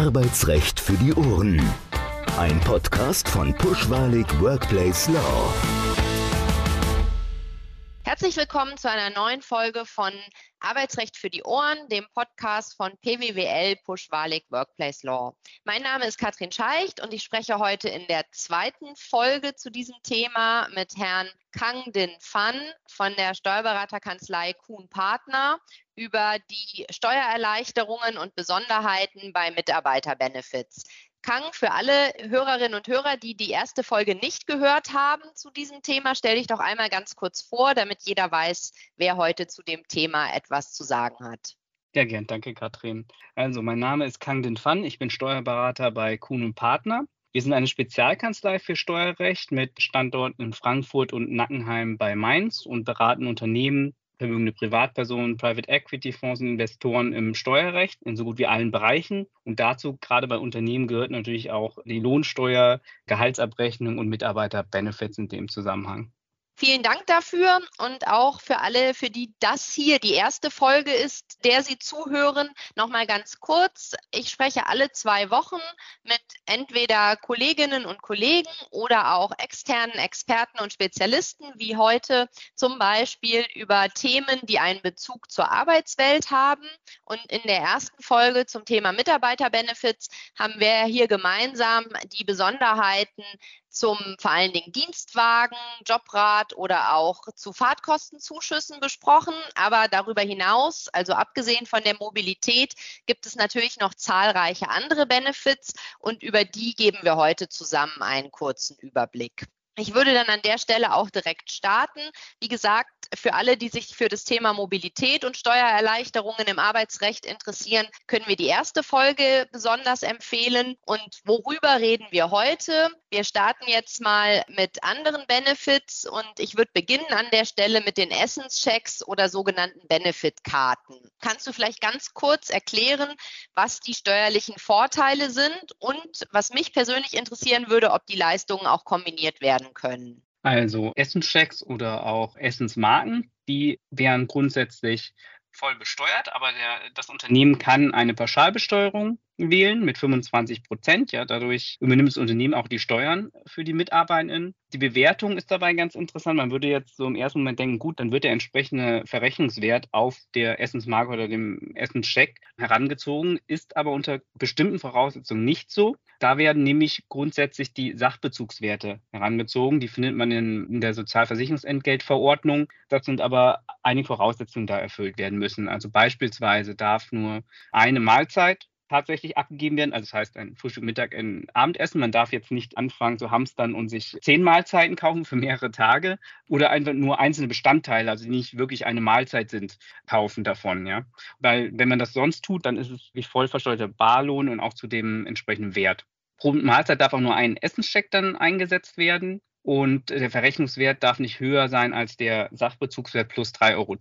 Arbeitsrecht für die Ohren. Ein Podcast von Pushwalig Workplace Law. Herzlich willkommen zu einer neuen Folge von Arbeitsrecht für die Ohren, dem Podcast von PWWL Pushwalig Workplace Law. Mein Name ist Katrin Scheicht und ich spreche heute in der zweiten Folge zu diesem Thema mit Herrn Kang Din Fan von der Steuerberaterkanzlei Kuhn Partner über die Steuererleichterungen und Besonderheiten bei Mitarbeiterbenefits. Kang, für alle Hörerinnen und Hörer, die die erste Folge nicht gehört haben zu diesem Thema, stell dich doch einmal ganz kurz vor, damit jeder weiß, wer heute zu dem Thema etwas zu sagen hat. Ja, gern. Danke, Katrin. Also, mein Name ist Kang Din Fan. Ich bin Steuerberater bei Kuhn und Partner. Wir sind eine Spezialkanzlei für Steuerrecht mit Standorten in Frankfurt und Nackenheim bei Mainz und beraten Unternehmen vermögende Privatpersonen, Private Equity Fonds und Investoren im Steuerrecht in so gut wie allen Bereichen. Und dazu, gerade bei Unternehmen, gehört natürlich auch die Lohnsteuer, Gehaltsabrechnung und Mitarbeiterbenefits in dem Zusammenhang. Vielen Dank dafür und auch für alle, für die das hier die erste Folge ist, der Sie zuhören. Nochmal ganz kurz. Ich spreche alle zwei Wochen mit entweder Kolleginnen und Kollegen oder auch externen Experten und Spezialisten, wie heute zum Beispiel über Themen, die einen Bezug zur Arbeitswelt haben. Und in der ersten Folge zum Thema Mitarbeiterbenefits haben wir hier gemeinsam die Besonderheiten zum vor allen Dingen Dienstwagen, Jobrat oder auch zu Fahrtkostenzuschüssen besprochen. Aber darüber hinaus, also abgesehen von der Mobilität, gibt es natürlich noch zahlreiche andere Benefits und über die geben wir heute zusammen einen kurzen Überblick. Ich würde dann an der Stelle auch direkt starten. Wie gesagt, für alle, die sich für das Thema Mobilität und Steuererleichterungen im Arbeitsrecht interessieren, können wir die erste Folge besonders empfehlen. Und worüber reden wir heute? Wir starten jetzt mal mit anderen Benefits und ich würde beginnen an der Stelle mit den Essenschecks oder sogenannten Benefitkarten. Kannst du vielleicht ganz kurz erklären, was die steuerlichen Vorteile sind und was mich persönlich interessieren würde, ob die Leistungen auch kombiniert werden können? Also Essenschecks oder auch Essensmarken, die wären grundsätzlich voll besteuert, aber der, das Unternehmen kann eine Pauschalbesteuerung wählen mit 25 Prozent. Ja, dadurch übernimmt das Unternehmen auch die Steuern für die Mitarbeitenden. Die Bewertung ist dabei ganz interessant. Man würde jetzt so im ersten Moment denken, gut, dann wird der entsprechende Verrechnungswert auf der Essensmarke oder dem Essenscheck herangezogen, ist aber unter bestimmten Voraussetzungen nicht so. Da werden nämlich grundsätzlich die Sachbezugswerte herangezogen. Die findet man in, in der Sozialversicherungsentgeltverordnung. Das sind aber einige Voraussetzungen da erfüllt werden müssen. Also beispielsweise darf nur eine Mahlzeit tatsächlich abgegeben werden. Also das heißt ein Frühstück, Mittag, ein Abendessen. Man darf jetzt nicht anfangen zu hamstern und sich zehn Mahlzeiten kaufen für mehrere Tage oder einfach nur einzelne Bestandteile, also die nicht wirklich eine Mahlzeit sind, kaufen davon. Ja, weil wenn man das sonst tut, dann ist es wie voll versteuerter Barlohn und auch zu dem entsprechenden Wert. Pro Mahlzeit darf auch nur ein Essenscheck dann eingesetzt werden. Und der Verrechnungswert darf nicht höher sein als der Sachbezugswert plus 3,10 Euro.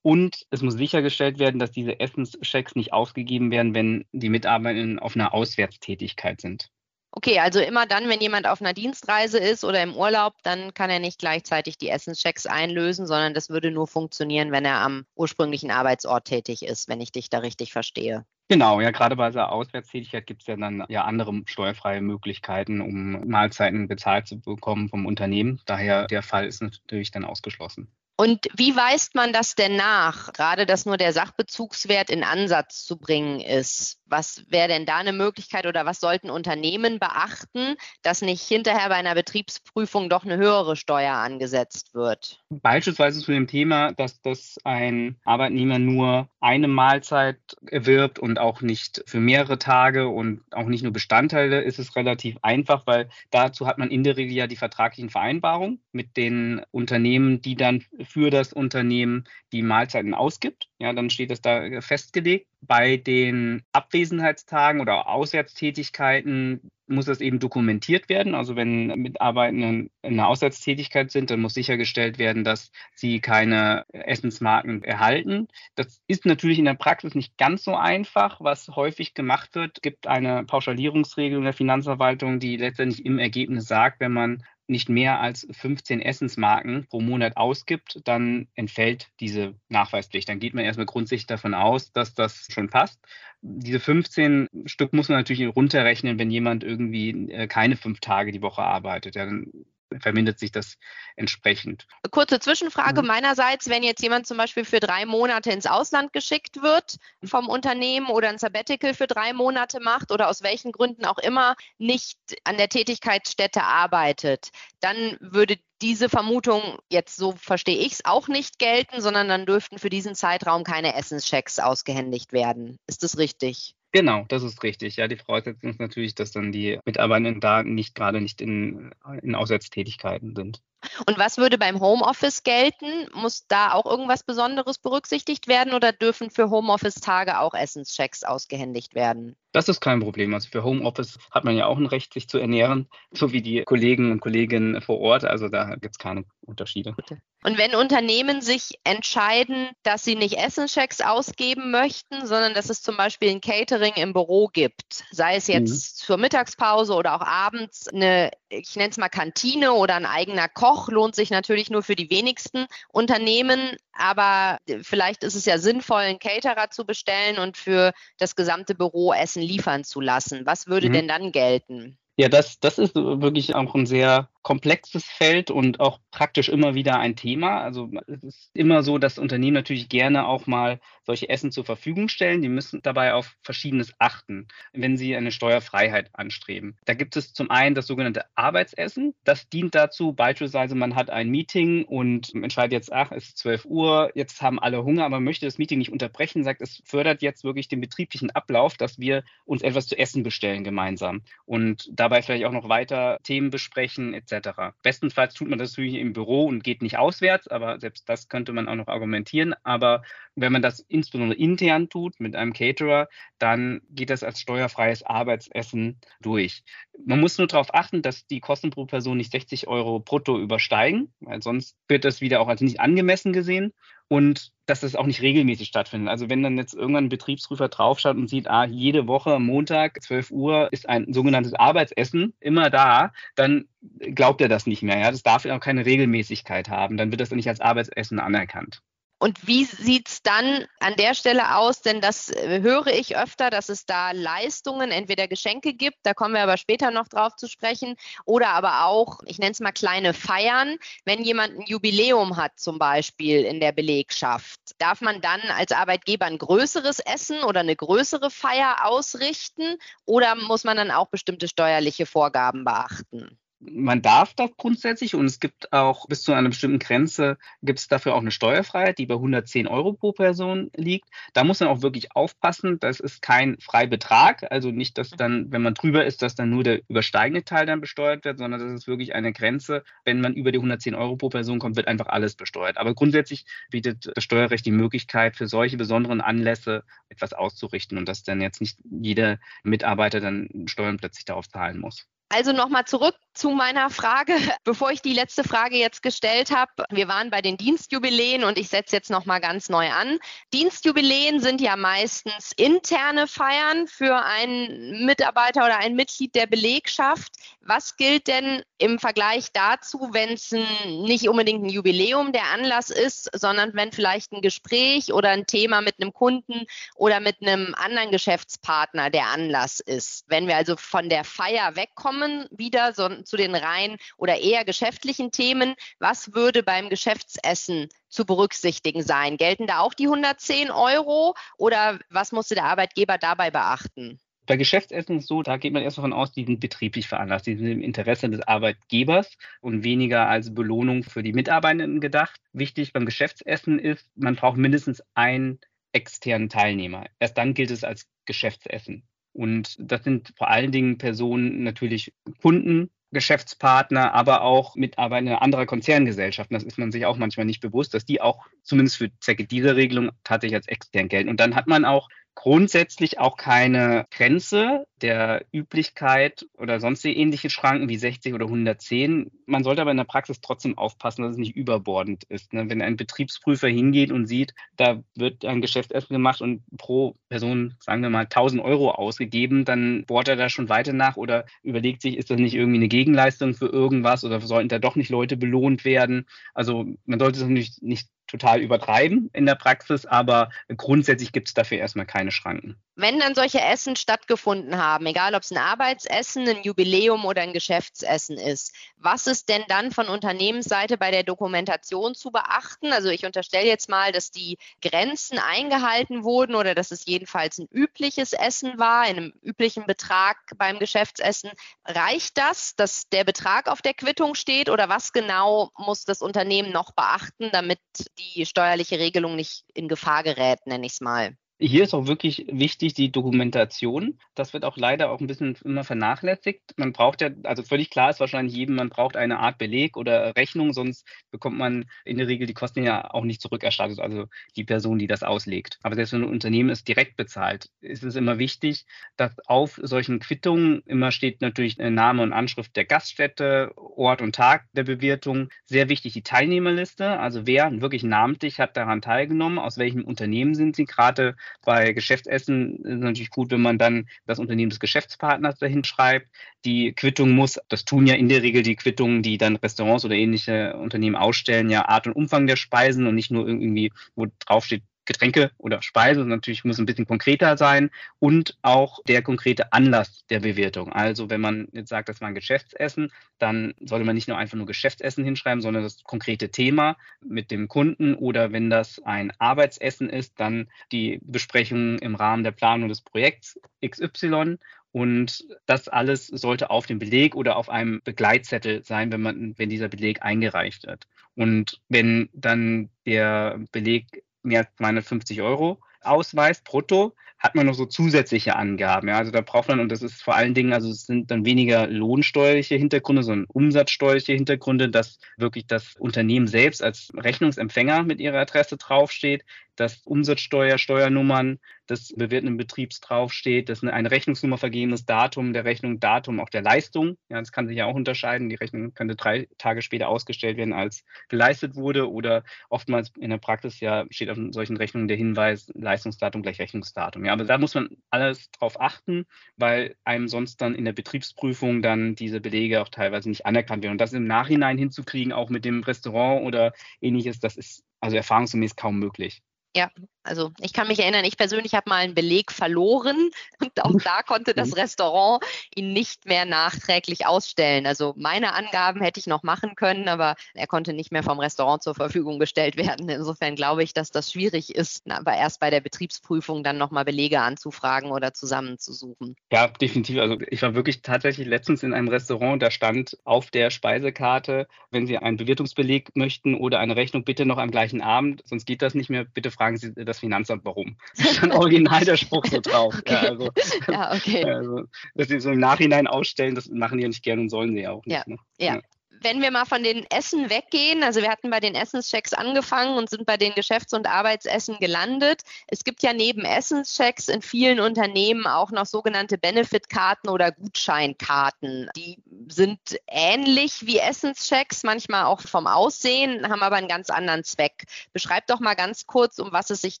Und es muss sichergestellt werden, dass diese Essenschecks nicht ausgegeben werden, wenn die Mitarbeitenden auf einer Auswärtstätigkeit sind. Okay, also immer dann, wenn jemand auf einer Dienstreise ist oder im Urlaub, dann kann er nicht gleichzeitig die Essenschecks einlösen, sondern das würde nur funktionieren, wenn er am ursprünglichen Arbeitsort tätig ist, wenn ich dich da richtig verstehe. Genau, ja, gerade bei der Auswärtstätigkeit gibt es ja dann ja andere steuerfreie Möglichkeiten, um Mahlzeiten bezahlt zu bekommen vom Unternehmen. Daher der Fall ist natürlich dann ausgeschlossen. Und wie weist man das denn nach? Gerade, dass nur der Sachbezugswert in Ansatz zu bringen ist. Was wäre denn da eine Möglichkeit oder was sollten Unternehmen beachten, dass nicht hinterher bei einer Betriebsprüfung doch eine höhere Steuer angesetzt wird? Beispielsweise zu dem Thema, dass das ein Arbeitnehmer nur eine Mahlzeit erwirbt und auch nicht für mehrere Tage und auch nicht nur Bestandteile, ist es relativ einfach, weil dazu hat man in der Regel ja die vertraglichen Vereinbarungen mit den Unternehmen, die dann für das Unternehmen die Mahlzeiten ausgibt. Ja, dann steht das da festgelegt. Bei den Abwesenheitstagen oder Auswärtstätigkeiten muss das eben dokumentiert werden. Also wenn Mitarbeitende in einer Auswärtstätigkeit sind, dann muss sichergestellt werden, dass sie keine Essensmarken erhalten. Das ist natürlich in der Praxis nicht ganz so einfach. Was häufig gemacht wird, gibt eine Pauschalierungsregelung der Finanzverwaltung, die letztendlich im Ergebnis sagt, wenn man nicht mehr als 15 Essensmarken pro Monat ausgibt, dann entfällt diese Nachweispflicht. Dann geht man erstmal grundsätzlich davon aus, dass das schon passt. Diese 15 Stück muss man natürlich runterrechnen, wenn jemand irgendwie äh, keine fünf Tage die Woche arbeitet. Ja, dann vermindert sich das entsprechend. Kurze Zwischenfrage mhm. meinerseits, wenn jetzt jemand zum Beispiel für drei Monate ins Ausland geschickt wird vom Unternehmen oder ein Sabbatical für drei Monate macht oder aus welchen Gründen auch immer nicht an der Tätigkeitsstätte arbeitet, dann würde diese Vermutung, jetzt so verstehe ich es, auch nicht gelten, sondern dann dürften für diesen Zeitraum keine Essenschecks ausgehändigt werden. Ist das richtig? Genau, das ist richtig. Ja, die Voraussetzung ist natürlich, dass dann die Mitarbeitenden da nicht gerade nicht in, in Auswärtstätigkeiten sind. Und was würde beim Homeoffice gelten? Muss da auch irgendwas Besonderes berücksichtigt werden oder dürfen für Homeoffice-Tage auch Essenschecks ausgehändigt werden? Das ist kein Problem. Also für Homeoffice hat man ja auch ein Recht, sich zu ernähren, so wie die Kollegen und Kolleginnen vor Ort. Also da gibt es keine Unterschiede. Und wenn Unternehmen sich entscheiden, dass sie nicht Essenschecks ausgeben möchten, sondern dass es zum Beispiel ein Catering im Büro gibt, sei es jetzt mhm. zur Mittagspause oder auch abends eine, ich nenne es mal Kantine oder ein eigener Koch, lohnt sich natürlich nur für die wenigsten Unternehmen. Aber vielleicht ist es ja sinnvoll, einen Caterer zu bestellen und für das gesamte Büro Essen liefern zu lassen. Was würde mhm. denn dann gelten? Ja, das, das ist wirklich auch ein sehr komplexes Feld und auch praktisch immer wieder ein Thema. Also es ist immer so, dass Unternehmen natürlich gerne auch mal solche Essen zur Verfügung stellen. Die müssen dabei auf Verschiedenes achten, wenn sie eine Steuerfreiheit anstreben. Da gibt es zum einen das sogenannte Arbeitsessen. Das dient dazu, beispielsweise man hat ein Meeting und entscheidet jetzt, ach, es ist 12 Uhr, jetzt haben alle Hunger, aber man möchte das Meeting nicht unterbrechen, sagt, es fördert jetzt wirklich den betrieblichen Ablauf, dass wir uns etwas zu essen bestellen gemeinsam und dabei vielleicht auch noch weiter Themen besprechen etc. Bestenfalls tut man das natürlich im Büro und geht nicht auswärts, aber selbst das könnte man auch noch argumentieren. Aber wenn man das insbesondere intern tut mit einem Caterer, dann geht das als steuerfreies Arbeitsessen durch. Man muss nur darauf achten, dass die Kosten pro Person nicht 60 Euro brutto übersteigen, weil sonst wird das wieder auch als nicht angemessen gesehen und dass das auch nicht regelmäßig stattfindet. Also wenn dann jetzt irgendwann ein Betriebsprüfer draufschaut und sieht, ah, jede Woche Montag 12 Uhr ist ein sogenanntes Arbeitsessen immer da, dann glaubt er das nicht mehr. Ja? Das darf auch keine Regelmäßigkeit haben. Dann wird das nicht als Arbeitsessen anerkannt. Und wie sieht es dann an der Stelle aus? Denn das äh, höre ich öfter, dass es da Leistungen, entweder Geschenke gibt, da kommen wir aber später noch drauf zu sprechen, oder aber auch, ich nenne es mal kleine Feiern. Wenn jemand ein Jubiläum hat, zum Beispiel in der Belegschaft, darf man dann als Arbeitgeber ein größeres Essen oder eine größere Feier ausrichten? Oder muss man dann auch bestimmte steuerliche Vorgaben beachten? Man darf das grundsätzlich und es gibt auch bis zu einer bestimmten Grenze gibt es dafür auch eine Steuerfreiheit, die bei 110 Euro pro Person liegt. Da muss man auch wirklich aufpassen, das ist kein Freibetrag, also nicht, dass dann, wenn man drüber ist, dass dann nur der übersteigende Teil dann besteuert wird, sondern das ist wirklich eine Grenze. Wenn man über die 110 Euro pro Person kommt, wird einfach alles besteuert. Aber grundsätzlich bietet das Steuerrecht die Möglichkeit, für solche besonderen Anlässe etwas auszurichten und dass dann jetzt nicht jeder Mitarbeiter dann Steuern plötzlich darauf zahlen muss. Also nochmal zurück zu meiner Frage, bevor ich die letzte Frage jetzt gestellt habe. Wir waren bei den Dienstjubiläen und ich setze jetzt nochmal ganz neu an. Dienstjubiläen sind ja meistens interne Feiern für einen Mitarbeiter oder ein Mitglied der Belegschaft. Was gilt denn im Vergleich dazu, wenn es nicht unbedingt ein Jubiläum der Anlass ist, sondern wenn vielleicht ein Gespräch oder ein Thema mit einem Kunden oder mit einem anderen Geschäftspartner der Anlass ist? Wenn wir also von der Feier wegkommen, kommen wieder so, zu den rein oder eher geschäftlichen Themen. Was würde beim Geschäftsessen zu berücksichtigen sein? Gelten da auch die 110 Euro oder was musste der Arbeitgeber dabei beachten? Bei Geschäftsessen ist so, da geht man erst davon aus, die sind betrieblich veranlasst, die sind im Interesse des Arbeitgebers und weniger als Belohnung für die Mitarbeitenden gedacht. Wichtig beim Geschäftsessen ist, man braucht mindestens einen externen Teilnehmer. Erst dann gilt es als Geschäftsessen. Und das sind vor allen Dingen Personen natürlich Kunden, Geschäftspartner, aber auch Mitarbeiter anderer Konzerngesellschaften. Das ist man sich auch manchmal nicht bewusst, dass die auch zumindest für Zwecke dieser Regelung tatsächlich als extern gelten. Und dann hat man auch grundsätzlich auch keine Grenze der Üblichkeit oder sonstige ähnliche Schranken wie 60 oder 110. Man sollte aber in der Praxis trotzdem aufpassen, dass es nicht überbordend ist. Ne? Wenn ein Betriebsprüfer hingeht und sieht, da wird ein Geschäftsessen gemacht und pro Person, sagen wir mal, 1000 Euro ausgegeben, dann bohrt er da schon weiter nach oder überlegt sich, ist das nicht irgendwie eine Gegenleistung für irgendwas oder sollten da doch nicht Leute belohnt werden? Also man sollte es nicht, nicht total übertreiben in der Praxis, aber grundsätzlich gibt es dafür erstmal keine Schranken. Wenn dann solche Essen stattgefunden haben, egal ob es ein Arbeitsessen, ein Jubiläum oder ein Geschäftsessen ist, was ist denn dann von Unternehmensseite bei der Dokumentation zu beachten? Also ich unterstelle jetzt mal, dass die Grenzen eingehalten wurden oder dass es jedenfalls ein übliches Essen war, in einem üblichen Betrag beim Geschäftsessen. Reicht das, dass der Betrag auf der Quittung steht oder was genau muss das Unternehmen noch beachten, damit die steuerliche Regelung nicht in Gefahr gerät, nenne ich es mal? Hier ist auch wirklich wichtig die Dokumentation. Das wird auch leider auch ein bisschen immer vernachlässigt. Man braucht ja, also völlig klar ist wahrscheinlich jedem, man braucht eine Art Beleg oder Rechnung, sonst bekommt man in der Regel die Kosten ja auch nicht zurückerstattet, also die Person, die das auslegt. Aber selbst wenn ein Unternehmen es direkt bezahlt, ist es immer wichtig, dass auf solchen Quittungen immer steht natürlich Name und Anschrift der Gaststätte, Ort und Tag der Bewirtung. Sehr wichtig die Teilnehmerliste, also wer wirklich namentlich hat daran teilgenommen, aus welchem Unternehmen sind sie gerade bei Geschäftsessen ist es natürlich gut, wenn man dann das Unternehmen des Geschäftspartners dahin schreibt. Die Quittung muss, das tun ja in der Regel die Quittungen, die dann Restaurants oder ähnliche Unternehmen ausstellen, ja Art und Umfang der Speisen und nicht nur irgendwie, wo draufsteht Getränke oder Speise. Natürlich muss ein bisschen konkreter sein und auch der konkrete Anlass der Bewertung. Also wenn man jetzt sagt, das war ein Geschäftsessen, dann sollte man nicht nur einfach nur Geschäftsessen hinschreiben, sondern das konkrete Thema mit dem Kunden oder wenn das ein Arbeitsessen ist, dann die Besprechung im Rahmen der Planung des Projekts XY und das alles sollte auf dem Beleg oder auf einem Begleitzettel sein, wenn man, wenn dieser Beleg eingereicht wird. Und wenn dann der Beleg mehr als 250 Euro ausweist, brutto, hat man noch so zusätzliche Angaben. Ja, also da braucht man, und das ist vor allen Dingen, also es sind dann weniger lohnsteuerliche Hintergründe, sondern umsatzsteuerliche Hintergründe, dass wirklich das Unternehmen selbst als Rechnungsempfänger mit ihrer Adresse draufsteht, dass Umsatzsteuer, Steuernummern des bewirtenden Betriebs draufsteht, dass eine Rechnungsnummer vergebenes Datum der Rechnung, Datum auch der Leistung. Ja, das kann sich ja auch unterscheiden. Die Rechnung könnte drei Tage später ausgestellt werden, als geleistet wurde. Oder oftmals in der Praxis ja steht auf solchen Rechnungen der Hinweis Leistungsdatum gleich Rechnungsdatum. Ja, aber da muss man alles drauf achten, weil einem sonst dann in der Betriebsprüfung dann diese Belege auch teilweise nicht anerkannt werden. Und das im Nachhinein hinzukriegen, auch mit dem Restaurant oder ähnliches, das ist also erfahrungsgemäß kaum möglich. Ja, also ich kann mich erinnern, ich persönlich habe mal einen Beleg verloren und auch da konnte das mhm. Restaurant ihn nicht mehr nachträglich ausstellen. Also meine Angaben hätte ich noch machen können, aber er konnte nicht mehr vom Restaurant zur Verfügung gestellt werden. Insofern glaube ich, dass das schwierig ist, aber erst bei der Betriebsprüfung dann nochmal Belege anzufragen oder zusammenzusuchen. Ja, definitiv. Also ich war wirklich tatsächlich letztens in einem Restaurant, da stand auf der Speisekarte, wenn Sie einen Bewirtungsbeleg möchten oder eine Rechnung, bitte noch am gleichen Abend, sonst geht das nicht mehr, bitte fragen Sie das das Finanzamt warum. Das ist dann original der Spruch so drauf. Okay. Ja, also, ja, okay. Also, dass sie so im Nachhinein ausstellen, das machen die ja nicht gerne und sollen sie ja auch nicht. Ja, ne? ja. ja wenn wir mal von den Essen weggehen, also wir hatten bei den Essenschecks angefangen und sind bei den Geschäfts- und Arbeitsessen gelandet. Es gibt ja neben Essenschecks in vielen Unternehmen auch noch sogenannte Benefitkarten oder Gutscheinkarten. Die sind ähnlich wie Essenschecks, manchmal auch vom Aussehen, haben aber einen ganz anderen Zweck. Beschreib doch mal ganz kurz, um was es sich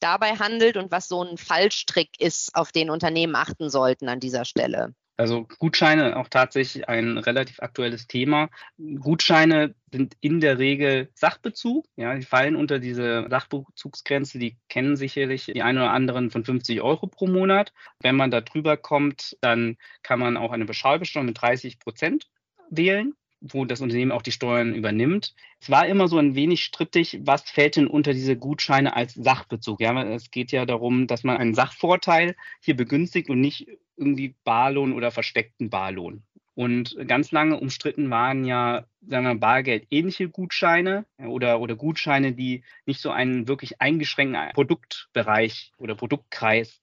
dabei handelt und was so ein Fallstrick ist, auf den Unternehmen achten sollten an dieser Stelle. Also Gutscheine auch tatsächlich ein relativ aktuelles Thema. Gutscheine sind in der Regel Sachbezug. Ja, die fallen unter diese Sachbezugsgrenze. Die kennen sicherlich die einen oder anderen von 50 Euro pro Monat. Wenn man da drüber kommt, dann kann man auch eine Beschreibesteuerung mit 30 Prozent wählen wo das Unternehmen auch die Steuern übernimmt. Es war immer so ein wenig strittig, was fällt denn unter diese Gutscheine als Sachbezug? Ja, es geht ja darum, dass man einen Sachvorteil hier begünstigt und nicht irgendwie Barlohn oder versteckten Barlohn. Und ganz lange umstritten waren ja, sagen wir, Bargeld-ähnliche Gutscheine oder, oder Gutscheine, die nicht so einen wirklich eingeschränkten Produktbereich oder Produktkreis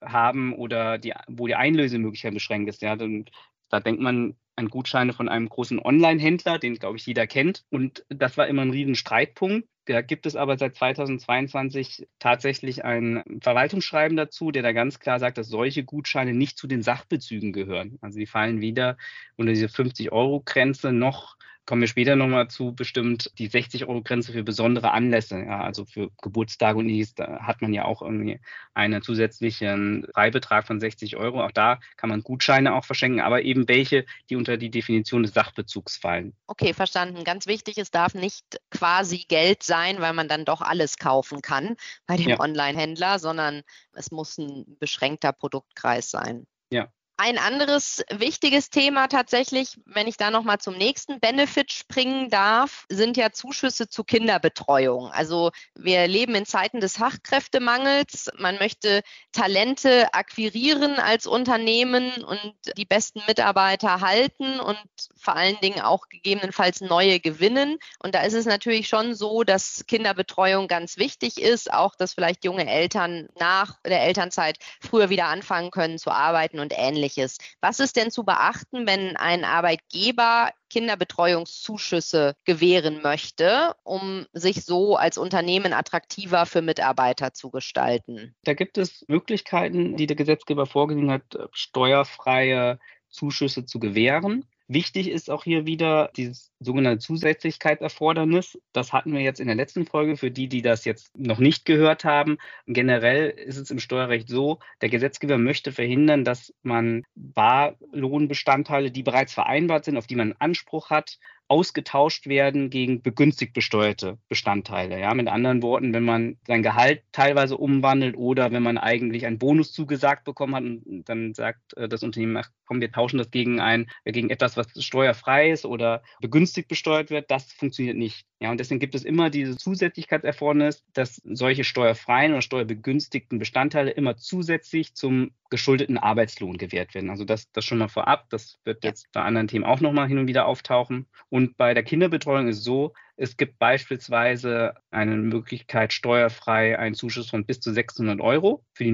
haben oder die, wo die Einlösemöglichkeit beschränkt ist. Ja, und da denkt man an Gutscheine von einem großen Online-Händler, den, glaube ich, jeder kennt. Und das war immer ein riesen Streitpunkt Da gibt es aber seit 2022 tatsächlich ein Verwaltungsschreiben dazu, der da ganz klar sagt, dass solche Gutscheine nicht zu den Sachbezügen gehören. Also die fallen weder unter diese 50-Euro-Grenze noch kommen wir später nochmal zu, bestimmt die 60-Euro-Grenze für besondere Anlässe, ja, also für Geburtstage und dies, da hat man ja auch irgendwie einen zusätzlichen Freibetrag von 60 Euro. Auch da kann man Gutscheine auch verschenken, aber eben welche, die unter die Definition des Sachbezugs fallen. Okay, verstanden. Ganz wichtig, es darf nicht quasi Geld sein, weil man dann doch alles kaufen kann bei dem ja. Online-Händler, sondern es muss ein beschränkter Produktkreis sein. Ja, ein anderes wichtiges Thema tatsächlich, wenn ich da nochmal zum nächsten Benefit springen darf, sind ja Zuschüsse zu Kinderbetreuung. Also wir leben in Zeiten des Fachkräftemangels. Man möchte Talente akquirieren als Unternehmen und die besten Mitarbeiter halten und vor allen Dingen auch gegebenenfalls neue gewinnen. Und da ist es natürlich schon so, dass Kinderbetreuung ganz wichtig ist, auch dass vielleicht junge Eltern nach der Elternzeit früher wieder anfangen können zu arbeiten und ähnliches ähnliches. Was ist denn zu beachten, wenn ein Arbeitgeber Kinderbetreuungszuschüsse gewähren möchte, um sich so als Unternehmen attraktiver für Mitarbeiter zu gestalten? Da gibt es Möglichkeiten, die der Gesetzgeber vorgesehen hat, steuerfreie Zuschüsse zu gewähren. Wichtig ist auch hier wieder dieses sogenannte Zusätzlichkeitserfordernis. Das hatten wir jetzt in der letzten Folge für die, die das jetzt noch nicht gehört haben. Generell ist es im Steuerrecht so, der Gesetzgeber möchte verhindern, dass man Barlohnbestandteile, die bereits vereinbart sind, auf die man Anspruch hat, ausgetauscht werden gegen begünstigt besteuerte Bestandteile. Ja, mit anderen Worten, wenn man sein Gehalt teilweise umwandelt oder wenn man eigentlich einen Bonus zugesagt bekommen hat und dann sagt äh, das Unternehmen, ach komm, wir tauschen das gegen ein, äh, gegen etwas, was steuerfrei ist oder begünstigt besteuert wird, das funktioniert nicht. Ja, und deswegen gibt es immer diese Zusätzlichkeitserfordernis, dass solche steuerfreien oder steuerbegünstigten Bestandteile immer zusätzlich zum geschuldeten Arbeitslohn gewährt werden. Also das, das schon mal vorab. Das wird jetzt bei anderen Themen auch nochmal hin und wieder auftauchen. Und bei der Kinderbetreuung ist so, es gibt beispielsweise eine Möglichkeit, steuerfrei einen Zuschuss von bis zu 600 Euro für die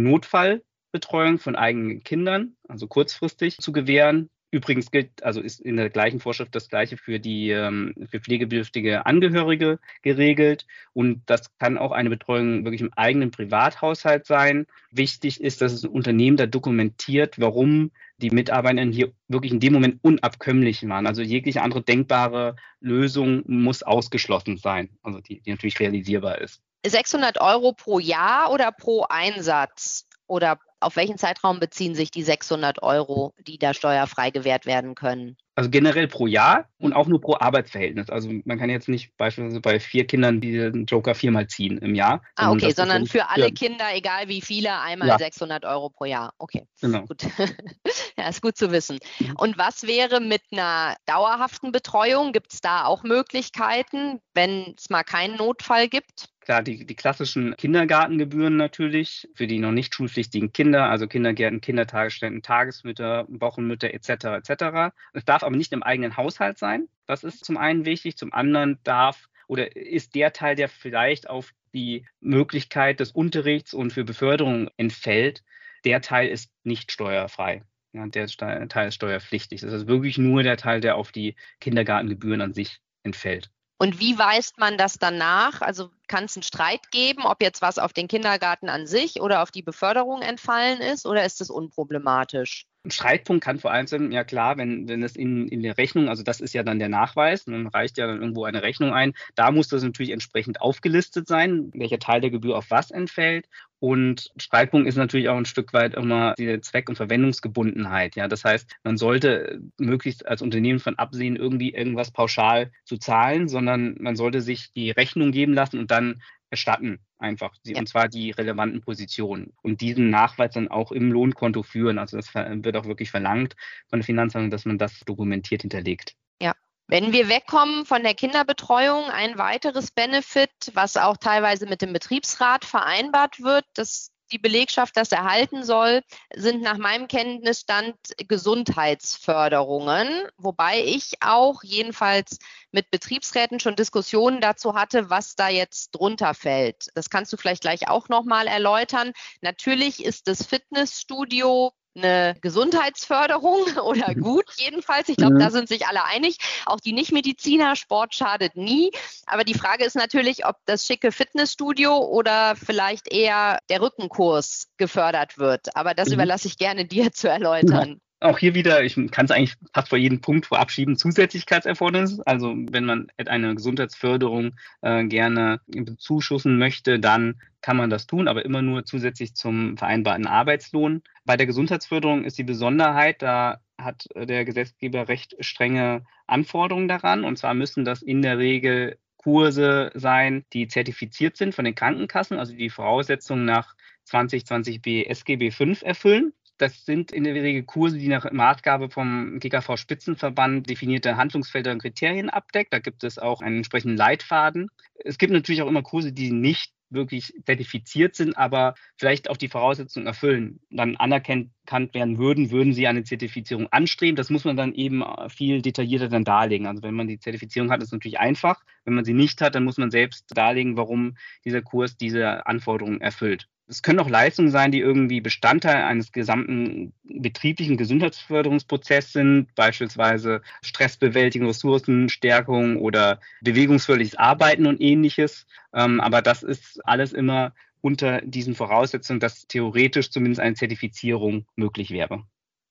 Notfallbetreuung von eigenen Kindern, also kurzfristig zu gewähren. Übrigens gilt, also ist in der gleichen Vorschrift das Gleiche für die ähm, für pflegebedürftige Angehörige geregelt. Und das kann auch eine Betreuung wirklich im eigenen Privathaushalt sein. Wichtig ist, dass das Unternehmen da dokumentiert, warum die Mitarbeiter hier wirklich in dem Moment unabkömmlich waren. Also jegliche andere denkbare Lösung muss ausgeschlossen sein, also die, die natürlich realisierbar ist. 600 Euro pro Jahr oder pro Einsatz? Oder auf welchen Zeitraum beziehen sich die 600 Euro, die da steuerfrei gewährt werden können? Also generell pro Jahr und auch nur pro Arbeitsverhältnis. Also man kann jetzt nicht beispielsweise bei vier Kindern den Joker viermal ziehen im Jahr. Ah, okay, sondern für alle Kinder, egal wie viele, einmal ja. 600 Euro pro Jahr. Okay, genau. gut. ja, ist gut zu wissen. Mhm. Und was wäre mit einer dauerhaften Betreuung? Gibt es da auch Möglichkeiten, wenn es mal keinen Notfall gibt? Klar, die, die klassischen Kindergartengebühren natürlich für die noch nicht schulpflichtigen Kinder, also Kindergärten, Kindertagesstätten, Tagesmütter, Wochenmütter etc. etc. Es darf aber nicht im eigenen Haushalt sein. Das ist zum einen wichtig. Zum anderen darf oder ist der Teil, der vielleicht auf die Möglichkeit des Unterrichts und für Beförderung entfällt, der Teil ist nicht steuerfrei. Ja, der Teil ist steuerpflichtig. Das ist wirklich nur der Teil, der auf die Kindergartengebühren an sich entfällt. Und wie weist man das dann nach? Also kann es einen Streit geben, ob jetzt was auf den Kindergarten an sich oder auf die Beförderung entfallen ist oder ist es unproblematisch? Ein Streitpunkt kann vor allem sein, ja klar, wenn, wenn es in, in der Rechnung, also das ist ja dann der Nachweis, dann reicht ja dann irgendwo eine Rechnung ein. Da muss das natürlich entsprechend aufgelistet sein, welcher Teil der Gebühr auf was entfällt. Und Streitpunkt ist natürlich auch ein Stück weit immer die Zweck- und Verwendungsgebundenheit. Ja, das heißt, man sollte möglichst als Unternehmen von absehen, irgendwie irgendwas pauschal zu zahlen, sondern man sollte sich die Rechnung geben lassen und dann erstatten einfach, ja. und zwar die relevanten Positionen und diesen Nachweis dann auch im Lohnkonto führen. Also das wird auch wirklich verlangt von der Finanzverwaltung, dass man das dokumentiert hinterlegt. Ja. Wenn wir wegkommen von der Kinderbetreuung, ein weiteres Benefit, was auch teilweise mit dem Betriebsrat vereinbart wird, das die Belegschaft das erhalten soll, sind nach meinem Kenntnisstand Gesundheitsförderungen, wobei ich auch jedenfalls mit Betriebsräten schon Diskussionen dazu hatte, was da jetzt drunter fällt. Das kannst du vielleicht gleich auch noch mal erläutern. Natürlich ist das Fitnessstudio eine Gesundheitsförderung oder gut jedenfalls. Ich glaube, mhm. da sind sich alle einig. Auch die Nichtmediziner, Sport schadet nie. Aber die Frage ist natürlich, ob das schicke Fitnessstudio oder vielleicht eher der Rückenkurs gefördert wird. Aber das mhm. überlasse ich gerne dir zu erläutern auch hier wieder, ich kann es eigentlich fast vor jedem Punkt vorabschieben, Zusätzlichkeitserfordernis. Also wenn man eine Gesundheitsförderung äh, gerne bezuschussen möchte, dann kann man das tun, aber immer nur zusätzlich zum vereinbarten Arbeitslohn. Bei der Gesundheitsförderung ist die Besonderheit, da hat der Gesetzgeber recht strenge Anforderungen daran. Und zwar müssen das in der Regel Kurse sein, die zertifiziert sind von den Krankenkassen, also die Voraussetzungen nach 2020b SGB 5 erfüllen. Das sind in der Regel Kurse, die nach Maßgabe vom GKV Spitzenverband definierte Handlungsfelder und Kriterien abdeckt. Da gibt es auch einen entsprechenden Leitfaden. Es gibt natürlich auch immer Kurse, die nicht wirklich zertifiziert sind, aber vielleicht auch die Voraussetzungen erfüllen, dann anerkannt werden würden, würden sie eine Zertifizierung anstreben. Das muss man dann eben viel detaillierter dann darlegen. Also wenn man die Zertifizierung hat, ist es natürlich einfach. Wenn man sie nicht hat, dann muss man selbst darlegen, warum dieser Kurs diese Anforderungen erfüllt. Es können auch Leistungen sein, die irgendwie Bestandteil eines gesamten betrieblichen Gesundheitsförderungsprozesses sind, beispielsweise Stressbewältigung, Ressourcenstärkung oder bewegungsförderliches Arbeiten und ähnliches. Ähm, aber das ist alles immer unter diesen Voraussetzungen, dass theoretisch zumindest eine Zertifizierung möglich wäre.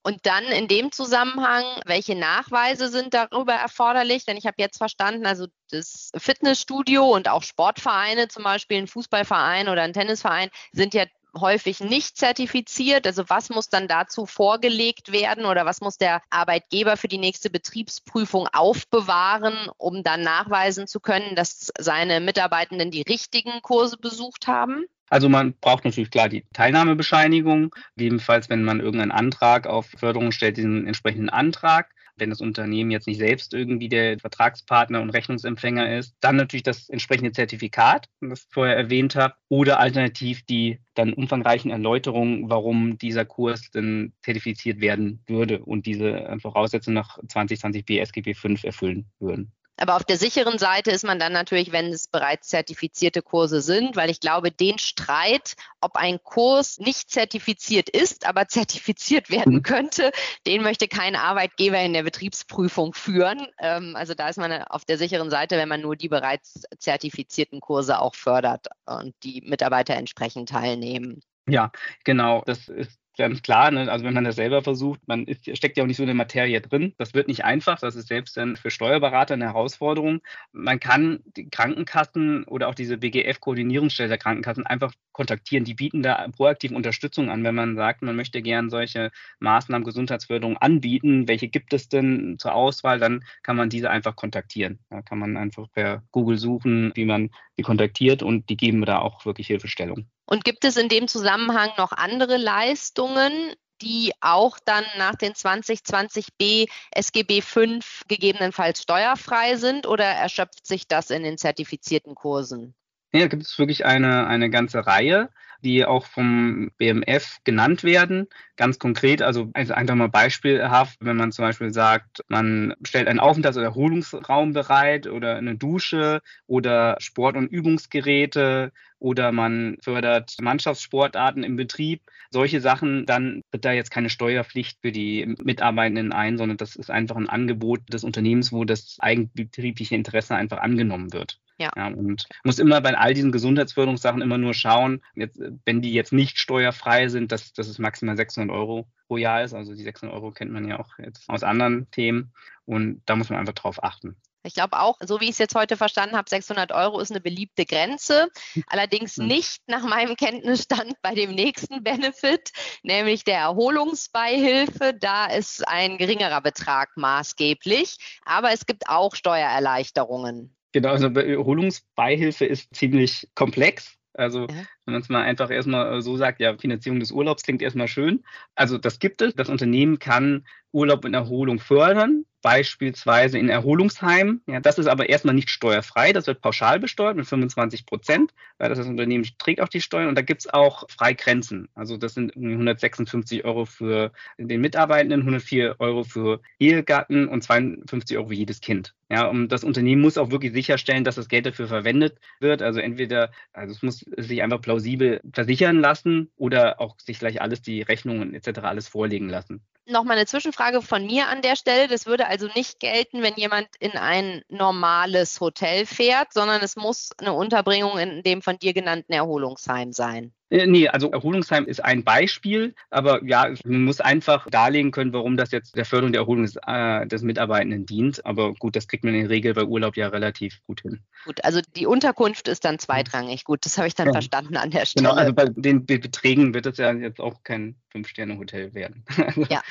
Und dann in dem Zusammenhang, welche Nachweise sind darüber erforderlich? Denn ich habe jetzt verstanden, also das Fitnessstudio und auch Sportvereine, zum Beispiel ein Fußballverein oder ein Tennisverein, sind ja häufig nicht zertifiziert. Also was muss dann dazu vorgelegt werden oder was muss der Arbeitgeber für die nächste Betriebsprüfung aufbewahren, um dann nachweisen zu können, dass seine Mitarbeitenden die richtigen Kurse besucht haben? Also man braucht natürlich klar die Teilnahmebescheinigung, gegebenenfalls, wenn man irgendeinen Antrag auf Förderung stellt, diesen entsprechenden Antrag. Wenn das Unternehmen jetzt nicht selbst irgendwie der Vertragspartner und Rechnungsempfänger ist, dann natürlich das entsprechende Zertifikat, das ich vorher erwähnt habe, oder alternativ die dann umfangreichen Erläuterungen, warum dieser Kurs denn zertifiziert werden würde und diese Voraussetzungen nach 2020 BSGB 5 erfüllen würden. Aber auf der sicheren Seite ist man dann natürlich, wenn es bereits zertifizierte Kurse sind, weil ich glaube, den Streit, ob ein Kurs nicht zertifiziert ist, aber zertifiziert werden mhm. könnte, den möchte kein Arbeitgeber in der Betriebsprüfung führen. Ähm, also da ist man auf der sicheren Seite, wenn man nur die bereits zertifizierten Kurse auch fördert und die Mitarbeiter entsprechend teilnehmen. Ja, genau. Das ist ganz klar, ne? also wenn man das selber versucht, man ist, steckt ja auch nicht so in der Materie drin. Das wird nicht einfach, das ist selbst dann für Steuerberater eine Herausforderung. Man kann die Krankenkassen oder auch diese BGF-Koordinierungsstelle der Krankenkassen einfach kontaktieren. Die bieten da proaktive Unterstützung an, wenn man sagt, man möchte gern solche Maßnahmen Gesundheitsförderung anbieten. Welche gibt es denn zur Auswahl? Dann kann man diese einfach kontaktieren. Da kann man einfach per Google suchen, wie man die kontaktiert und die geben da auch wirklich Hilfestellung. Und gibt es in dem Zusammenhang noch andere Leistungen, die auch dann nach den 2020b SGB 5 gegebenenfalls steuerfrei sind oder erschöpft sich das in den zertifizierten Kursen? Ja, da gibt es wirklich eine, eine ganze Reihe, die auch vom BMF genannt werden. Ganz konkret, also, einfach mal beispielhaft, wenn man zum Beispiel sagt, man stellt einen Aufenthalts- oder Erholungsraum bereit oder eine Dusche oder Sport- und Übungsgeräte oder man fördert Mannschaftssportarten im Betrieb. Solche Sachen, dann wird da jetzt keine Steuerpflicht für die Mitarbeitenden ein, sondern das ist einfach ein Angebot des Unternehmens, wo das eigenbetriebliche Interesse einfach angenommen wird. Ja. ja. Und muss immer bei all diesen Gesundheitsförderungssachen immer nur schauen, jetzt, wenn die jetzt nicht steuerfrei sind, dass, dass es maximal 600 Euro pro Jahr ist. Also die 600 Euro kennt man ja auch jetzt aus anderen Themen. Und da muss man einfach drauf achten. Ich glaube auch, so wie ich es jetzt heute verstanden habe, 600 Euro ist eine beliebte Grenze. Allerdings hm. nicht nach meinem Kenntnisstand bei dem nächsten Benefit, nämlich der Erholungsbeihilfe. Da ist ein geringerer Betrag maßgeblich. Aber es gibt auch Steuererleichterungen. Genau, also Erholungsbeihilfe ist ziemlich komplex. Also ja. wenn man es mal einfach erstmal so sagt, ja, Finanzierung des Urlaubs klingt erstmal schön. Also das gibt es. Das Unternehmen kann Urlaub und Erholung fördern. Beispielsweise in Erholungsheimen. Ja, das ist aber erstmal nicht steuerfrei, das wird pauschal besteuert mit 25 Prozent, weil das, Unternehmen trägt auch die Steuern und da gibt es auch Freigrenzen. Also das sind 156 Euro für den Mitarbeitenden, 104 Euro für Ehegatten und 52 Euro für jedes Kind. Ja, und das Unternehmen muss auch wirklich sicherstellen, dass das Geld dafür verwendet wird. Also entweder, also es muss sich einfach plausibel versichern lassen oder auch sich gleich alles, die Rechnungen etc. alles vorlegen lassen. Nochmal eine Zwischenfrage von mir an der Stelle. Das würde also nicht gelten, wenn jemand in ein normales Hotel fährt, sondern es muss eine Unterbringung in dem von dir genannten Erholungsheim sein. Äh, nee, also Erholungsheim ist ein Beispiel, aber ja, man muss einfach darlegen können, warum das jetzt der Förderung der Erholung des, äh, des, Mitarbeitenden dient. Aber gut, das kriegt man in der Regel bei Urlaub ja relativ gut hin. Gut, also die Unterkunft ist dann zweitrangig. Gut, das habe ich dann ja. verstanden an der Stelle. Genau, also bei den Beträgen wird es ja jetzt auch kein Fünf-Sterne-Hotel werden. ja.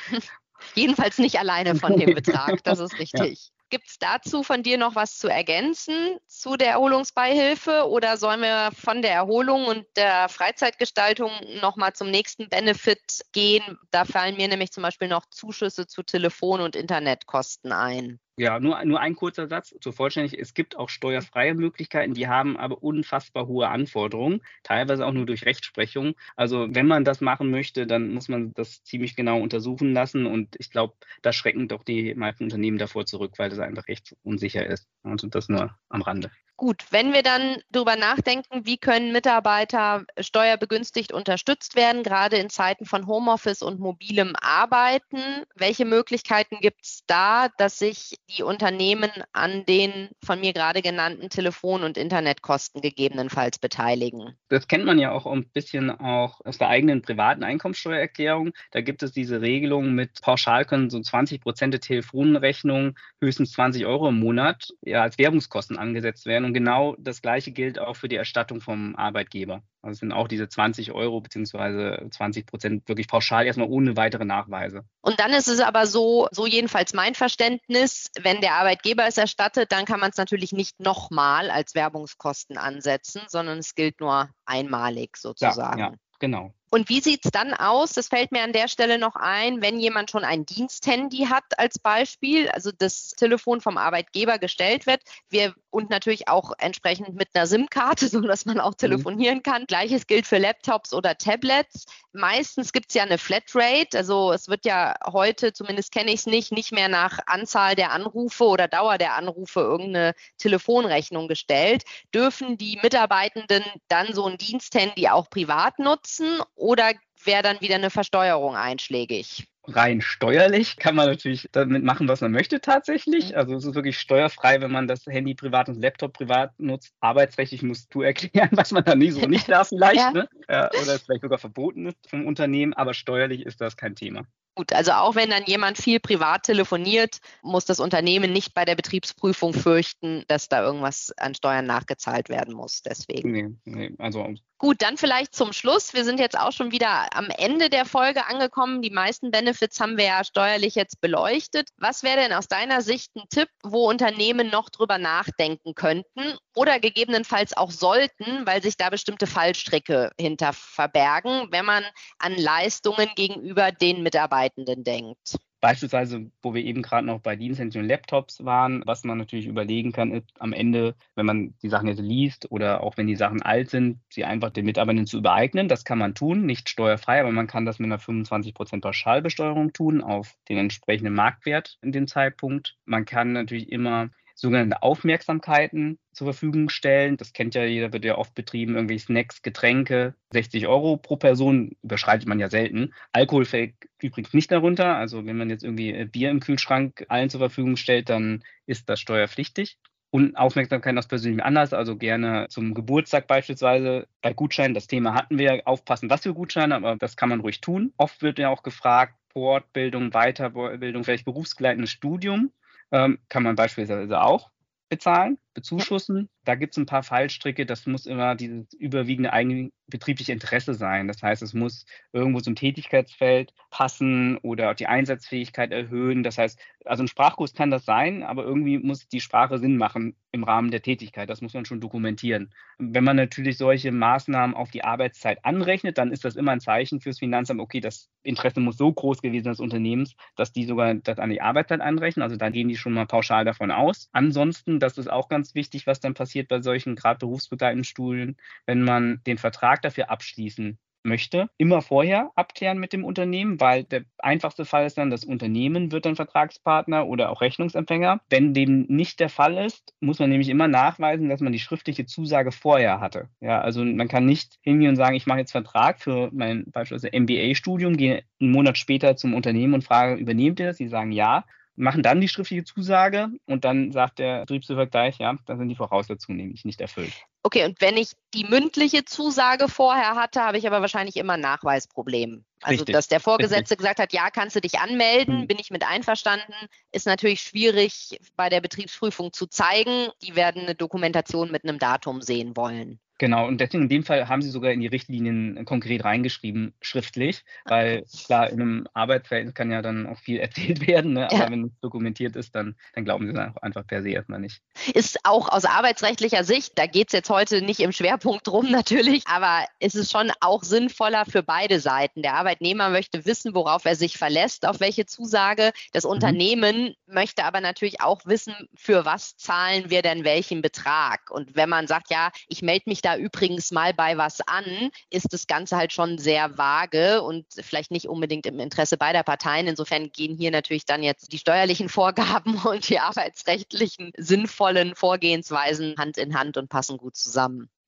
Jedenfalls nicht alleine von dem Betrag, das ist richtig. Gibt es dazu von dir noch was zu ergänzen zu der Erholungsbeihilfe oder sollen wir von der Erholung und der Freizeitgestaltung nochmal zum nächsten Benefit gehen? Da fallen mir nämlich zum Beispiel noch Zuschüsse zu Telefon- und Internetkosten ein. Ja, nur, nur ein kurzer Satz zur Vollständigkeit. Es gibt auch steuerfreie Möglichkeiten, die haben aber unfassbar hohe Anforderungen, teilweise auch nur durch Rechtsprechung. Also wenn man das machen möchte, dann muss man das ziemlich genau untersuchen lassen und ich glaube, da schrecken doch die meisten Unternehmen davor zurück, weil das einfach recht unsicher ist. Also das nur am Rande. Gut, wenn wir dann darüber nachdenken, wie können Mitarbeiter steuerbegünstigt unterstützt werden, gerade in Zeiten von Homeoffice und mobilem Arbeiten, welche Möglichkeiten gibt es da, dass sich die Unternehmen an den von mir gerade genannten Telefon- und Internetkosten gegebenenfalls beteiligen? Das kennt man ja auch ein bisschen auch aus der eigenen privaten Einkommensteuererklärung. Da gibt es diese Regelung mit pauschal können so 20 Prozent der Telefonrechnung höchstens 20 Euro im Monat ja, als Werbungskosten angesetzt werden. Und genau das Gleiche gilt auch für die Erstattung vom Arbeitgeber. Also sind auch diese 20 Euro beziehungsweise 20 Prozent wirklich pauschal erstmal ohne weitere Nachweise. Und dann ist es aber so, so jedenfalls mein Verständnis, wenn der Arbeitgeber es erstattet, dann kann man es natürlich nicht nochmal als Werbungskosten ansetzen, sondern es gilt nur einmalig sozusagen. Ja, ja genau. Und wie sieht es dann aus? Das fällt mir an der Stelle noch ein, wenn jemand schon ein Diensthandy hat als Beispiel, also das Telefon vom Arbeitgeber gestellt wird, wir und natürlich auch entsprechend mit einer SIM-Karte, sodass man auch mhm. telefonieren kann. Gleiches gilt für Laptops oder Tablets. Meistens gibt es ja eine Flatrate, also es wird ja heute, zumindest kenne ich es nicht, nicht mehr nach Anzahl der Anrufe oder Dauer der Anrufe irgendeine Telefonrechnung gestellt. Dürfen die Mitarbeitenden dann so ein Diensthandy auch privat nutzen oder wäre dann wieder eine Versteuerung einschlägig? Rein steuerlich kann man natürlich damit machen, was man möchte tatsächlich. Mhm. Also es ist wirklich steuerfrei, wenn man das Handy privat und Laptop privat nutzt. Arbeitsrechtlich musst du erklären, was man da nicht so nicht darf vielleicht. ja. Ne? Ja, oder es vielleicht sogar verboten ist vom Unternehmen, aber steuerlich ist das kein Thema. Gut, also auch wenn dann jemand viel privat telefoniert, muss das Unternehmen nicht bei der Betriebsprüfung fürchten, dass da irgendwas an Steuern nachgezahlt werden muss. Deswegen. Nee, nee, also Gut, dann vielleicht zum Schluss. Wir sind jetzt auch schon wieder am Ende der Folge angekommen. Die meisten Benefits haben wir ja steuerlich jetzt beleuchtet. Was wäre denn aus deiner Sicht ein Tipp, wo Unternehmen noch drüber nachdenken könnten oder gegebenenfalls auch sollten, weil sich da bestimmte Fallstricke hinter verbergen, wenn man an Leistungen gegenüber den Mitarbeitenden denkt? Beispielsweise, wo wir eben gerade noch bei Diensthandys und Laptops waren, was man natürlich überlegen kann, ist am Ende, wenn man die Sachen jetzt liest oder auch wenn die Sachen alt sind, sie einfach den Mitarbeitern zu übereignen. Das kann man tun, nicht steuerfrei, aber man kann das mit einer 25% Pauschalbesteuerung tun auf den entsprechenden Marktwert in dem Zeitpunkt. Man kann natürlich immer sogenannte Aufmerksamkeiten zur Verfügung stellen. Das kennt ja jeder, wird ja oft betrieben, irgendwie Snacks, Getränke, 60 Euro pro Person, überschreitet man ja selten. Alkohol fällt übrigens nicht darunter. Also wenn man jetzt irgendwie äh, Bier im Kühlschrank allen zur Verfügung stellt, dann ist das steuerpflichtig. Und Aufmerksamkeit aus persönlichem Anlass, also gerne zum Geburtstag beispielsweise. Bei Gutscheinen, das Thema hatten wir, aufpassen, was für Gutscheine, aber das kann man ruhig tun. Oft wird ja auch gefragt, Fortbildung, Weiterbildung, vielleicht berufsgleitendes Studium ähm, kann man beispielsweise auch bezahlen. Bezuschussen. Da gibt es ein paar Fallstricke. Das muss immer dieses überwiegende eigenbetriebliche Interesse sein. Das heißt, es muss irgendwo zum Tätigkeitsfeld passen oder die Einsatzfähigkeit erhöhen. Das heißt, also ein Sprachkurs kann das sein, aber irgendwie muss die Sprache Sinn machen im Rahmen der Tätigkeit. Das muss man schon dokumentieren. Wenn man natürlich solche Maßnahmen auf die Arbeitszeit anrechnet, dann ist das immer ein Zeichen fürs Finanzamt, okay, das Interesse muss so groß gewesen des Unternehmens, dass die sogar das an die Arbeitszeit anrechnen. Also da gehen die schon mal pauschal davon aus. Ansonsten, das ist auch ganz wichtig, was dann passiert bei solchen gerade berufsbegleitenden Studien, wenn man den Vertrag dafür abschließen möchte, immer vorher abklären mit dem Unternehmen, weil der einfachste Fall ist dann, das Unternehmen wird dann Vertragspartner oder auch Rechnungsempfänger. Wenn dem nicht der Fall ist, muss man nämlich immer nachweisen, dass man die schriftliche Zusage vorher hatte. Ja, also man kann nicht hingehen und sagen, ich mache jetzt Vertrag für mein beispielsweise MBA-Studium, gehe einen Monat später zum Unternehmen und frage, übernehmt ihr das? Sie sagen ja machen dann die schriftliche Zusage und dann sagt der Betriebswirt gleich, ja, dann sind die Voraussetzungen nämlich nicht erfüllt. Okay, und wenn ich die mündliche Zusage vorher hatte, habe ich aber wahrscheinlich immer ein Nachweisproblem. Also, Richtig. dass der Vorgesetzte Richtig. gesagt hat, ja, kannst du dich anmelden, hm. bin ich mit einverstanden, ist natürlich schwierig bei der Betriebsprüfung zu zeigen. Die werden eine Dokumentation mit einem Datum sehen wollen. Genau, und deswegen in dem Fall haben sie sogar in die Richtlinien konkret reingeschrieben, schriftlich, weil klar, in einem Arbeitsverhältnis kann ja dann auch viel erzählt werden, ne? aber ja. wenn es dokumentiert ist, dann, dann glauben sie dann einfach per se erstmal nicht. Ist auch aus arbeitsrechtlicher Sicht, da geht es jetzt heute nicht im Schwerpunkt drum natürlich, aber ist es schon auch sinnvoller für beide Seiten. Der Arbeitnehmer möchte wissen, worauf er sich verlässt, auf welche Zusage. Das mhm. Unternehmen möchte aber natürlich auch wissen, für was zahlen wir denn welchen Betrag. Und wenn man sagt, ja, ich melde mich da übrigens mal bei was an, ist das Ganze halt schon sehr vage und vielleicht nicht unbedingt im Interesse beider Parteien. Insofern gehen hier natürlich dann jetzt die steuerlichen Vorgaben und die arbeitsrechtlichen sinnvollen Vorgehensweisen Hand in Hand und passen gut zusammen.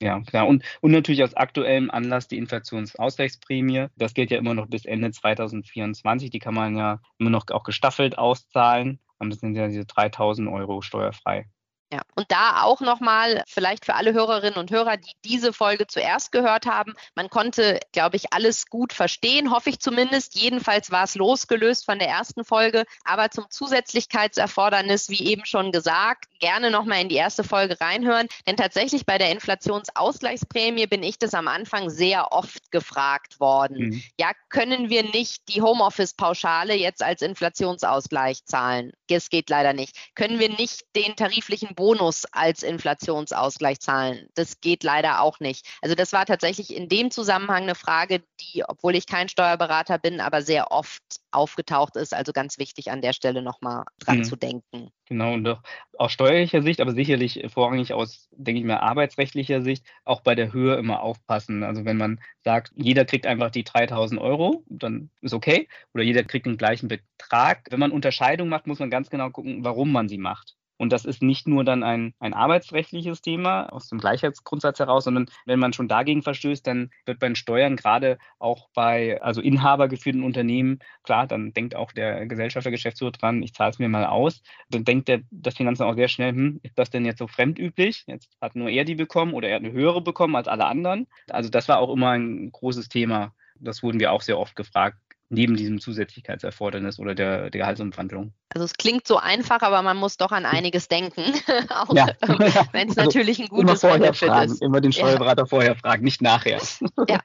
Ja, klar. Und, und natürlich aus aktuellem Anlass die Inflationsausgleichsprämie. Das gilt ja immer noch bis Ende 2024. Die kann man ja immer noch auch gestaffelt auszahlen. Und das sind ja diese 3000 Euro steuerfrei. Ja, und da auch nochmal, vielleicht für alle Hörerinnen und Hörer, die diese Folge zuerst gehört haben, man konnte, glaube ich, alles gut verstehen, hoffe ich zumindest. Jedenfalls war es losgelöst von der ersten Folge, aber zum Zusätzlichkeitserfordernis, wie eben schon gesagt, gerne nochmal in die erste Folge reinhören, denn tatsächlich bei der Inflationsausgleichsprämie bin ich das am Anfang sehr oft gefragt worden. Mhm. Ja, können wir nicht die Homeoffice-Pauschale jetzt als Inflationsausgleich zahlen? Es geht leider nicht. Können wir nicht den tariflichen Bonus als Inflationsausgleich zahlen. Das geht leider auch nicht. Also das war tatsächlich in dem Zusammenhang eine Frage, die, obwohl ich kein Steuerberater bin, aber sehr oft aufgetaucht ist. Also ganz wichtig an der Stelle nochmal dran mhm. zu denken. Genau, und auch aus steuerlicher Sicht, aber sicherlich vorrangig aus, denke ich mal, arbeitsrechtlicher Sicht, auch bei der Höhe immer aufpassen. Also wenn man sagt, jeder kriegt einfach die 3000 Euro, dann ist okay. Oder jeder kriegt den gleichen Betrag. Wenn man Unterscheidung macht, muss man ganz genau gucken, warum man sie macht. Und das ist nicht nur dann ein, ein arbeitsrechtliches Thema aus dem Gleichheitsgrundsatz heraus, sondern wenn man schon dagegen verstößt, dann wird bei den Steuern gerade auch bei also inhabergeführten Unternehmen, klar, dann denkt auch der Gesellschafter, Geschäftsführer dran, ich zahle es mir mal aus. Dann denkt der, das Finanzamt auch sehr schnell, hm, ist das denn jetzt so fremdüblich? Jetzt hat nur er die bekommen oder er hat eine höhere bekommen als alle anderen. Also das war auch immer ein großes Thema. Das wurden wir auch sehr oft gefragt neben diesem Zusätzlichkeitserfordernis oder der, der Gehaltsumwandlung. Also es klingt so einfach, aber man muss doch an einiges denken, auch ja. wenn es also natürlich ein gutes immer Benefit fragen, ist. Immer den Steuerberater ja. vorher fragen, nicht nachher. Ja,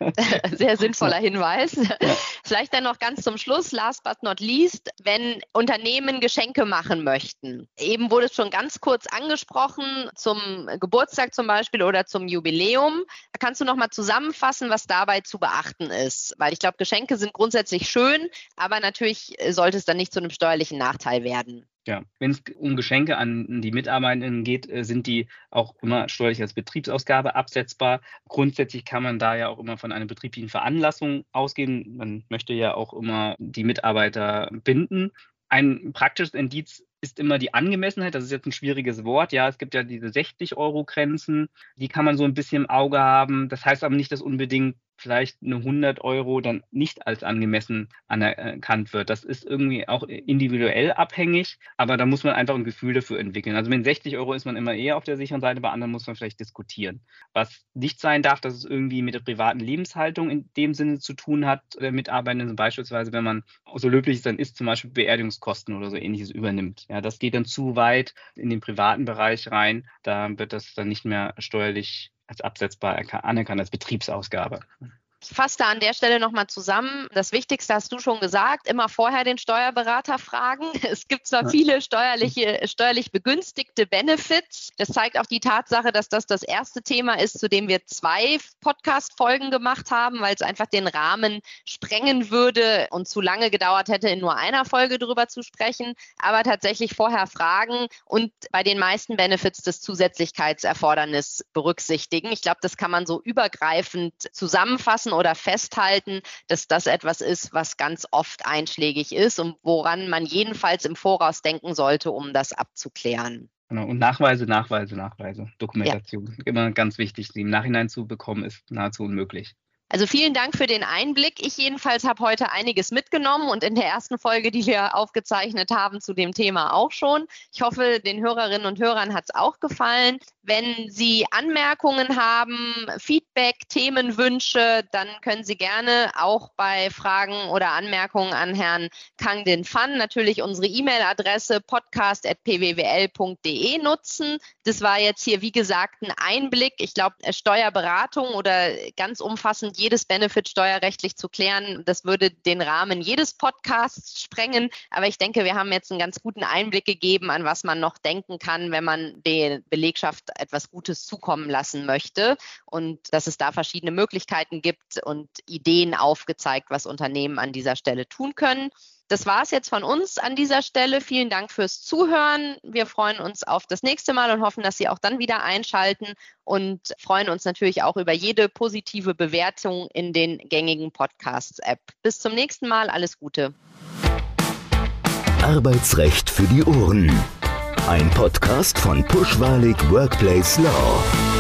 sehr sinnvoller Hinweis. Ja. Vielleicht dann noch ganz zum Schluss, last but not least, wenn Unternehmen Geschenke machen möchten. Eben wurde es schon ganz kurz angesprochen, zum Geburtstag zum Beispiel oder zum Jubiläum. Kannst du noch mal zusammenfassen, was dabei zu beachten ist? Weil ich glaube, Geschenke sind grundsätzlich schön, aber natürlich sollte es dann nicht zu einem steuerlichen Nachteil werden. Ja, wenn es um Geschenke an die Mitarbeitenden geht, äh, sind die auch immer steuerlich als Betriebsausgabe absetzbar. Grundsätzlich kann man da ja auch immer von einer betrieblichen Veranlassung ausgehen. Man möchte ja auch immer die Mitarbeiter binden. Ein praktisches Indiz ist immer die Angemessenheit. Das ist jetzt ein schwieriges Wort. Ja, es gibt ja diese 60 Euro Grenzen. Die kann man so ein bisschen im Auge haben. Das heißt aber nicht, dass unbedingt vielleicht eine 100 Euro dann nicht als angemessen anerkannt wird. Das ist irgendwie auch individuell abhängig, aber da muss man einfach ein Gefühl dafür entwickeln. Also mit 60 Euro ist man immer eher auf der sicheren Seite, bei anderen muss man vielleicht diskutieren. Was nicht sein darf, dass es irgendwie mit der privaten Lebenshaltung in dem Sinne zu tun hat, der Mitarbeitenden, beispielsweise wenn man so löblich ist, dann ist zum Beispiel Beerdigungskosten oder so ähnliches übernimmt. Ja, das geht dann zu weit in den privaten Bereich rein. Da wird das dann nicht mehr steuerlich als absetzbar anerkannt als Betriebsausgabe. Ich fasse da an der Stelle nochmal zusammen. Das Wichtigste hast du schon gesagt, immer vorher den Steuerberater fragen. Es gibt zwar viele steuerliche, steuerlich begünstigte Benefits. Das zeigt auch die Tatsache, dass das das erste Thema ist, zu dem wir zwei Podcast-Folgen gemacht haben, weil es einfach den Rahmen sprengen würde und zu lange gedauert hätte, in nur einer Folge drüber zu sprechen. Aber tatsächlich vorher fragen und bei den meisten Benefits das Zusätzlichkeitserfordernis berücksichtigen. Ich glaube, das kann man so übergreifend zusammenfassen lassen oder festhalten, dass das etwas ist, was ganz oft einschlägig ist und woran man jedenfalls im Voraus denken sollte, um das abzuklären. Genau. Und Nachweise, Nachweise, Nachweise, Dokumentation. Ja. Immer ganz wichtig, sie im Nachhinein zu bekommen, ist nahezu unmöglich. Also vielen Dank für den Einblick. Ich jedenfalls habe heute einiges mitgenommen und in der ersten Folge, die wir aufgezeichnet haben, zu dem Thema auch schon. Ich hoffe, den Hörerinnen und Hörern hat es auch gefallen. Wenn Sie Anmerkungen haben, Feedback, Themenwünsche, dann können Sie gerne auch bei Fragen oder Anmerkungen an Herrn Kang Din Fan natürlich unsere E-Mail-Adresse podcast.pwwl.de nutzen. Das war jetzt hier, wie gesagt, ein Einblick. Ich glaube, Steuerberatung oder ganz umfassend jedes Benefit steuerrechtlich zu klären, das würde den Rahmen jedes Podcasts sprengen. Aber ich denke, wir haben jetzt einen ganz guten Einblick gegeben, an was man noch denken kann, wenn man die Belegschaft etwas Gutes zukommen lassen möchte und dass es da verschiedene Möglichkeiten gibt und Ideen aufgezeigt, was Unternehmen an dieser Stelle tun können. Das war es jetzt von uns an dieser Stelle. Vielen Dank fürs Zuhören. Wir freuen uns auf das nächste Mal und hoffen, dass Sie auch dann wieder einschalten und freuen uns natürlich auch über jede positive Bewertung in den gängigen Podcasts-App. Bis zum nächsten Mal. Alles Gute. Arbeitsrecht für die Ohren. Ein Podcast von Pushwalig Workplace Law.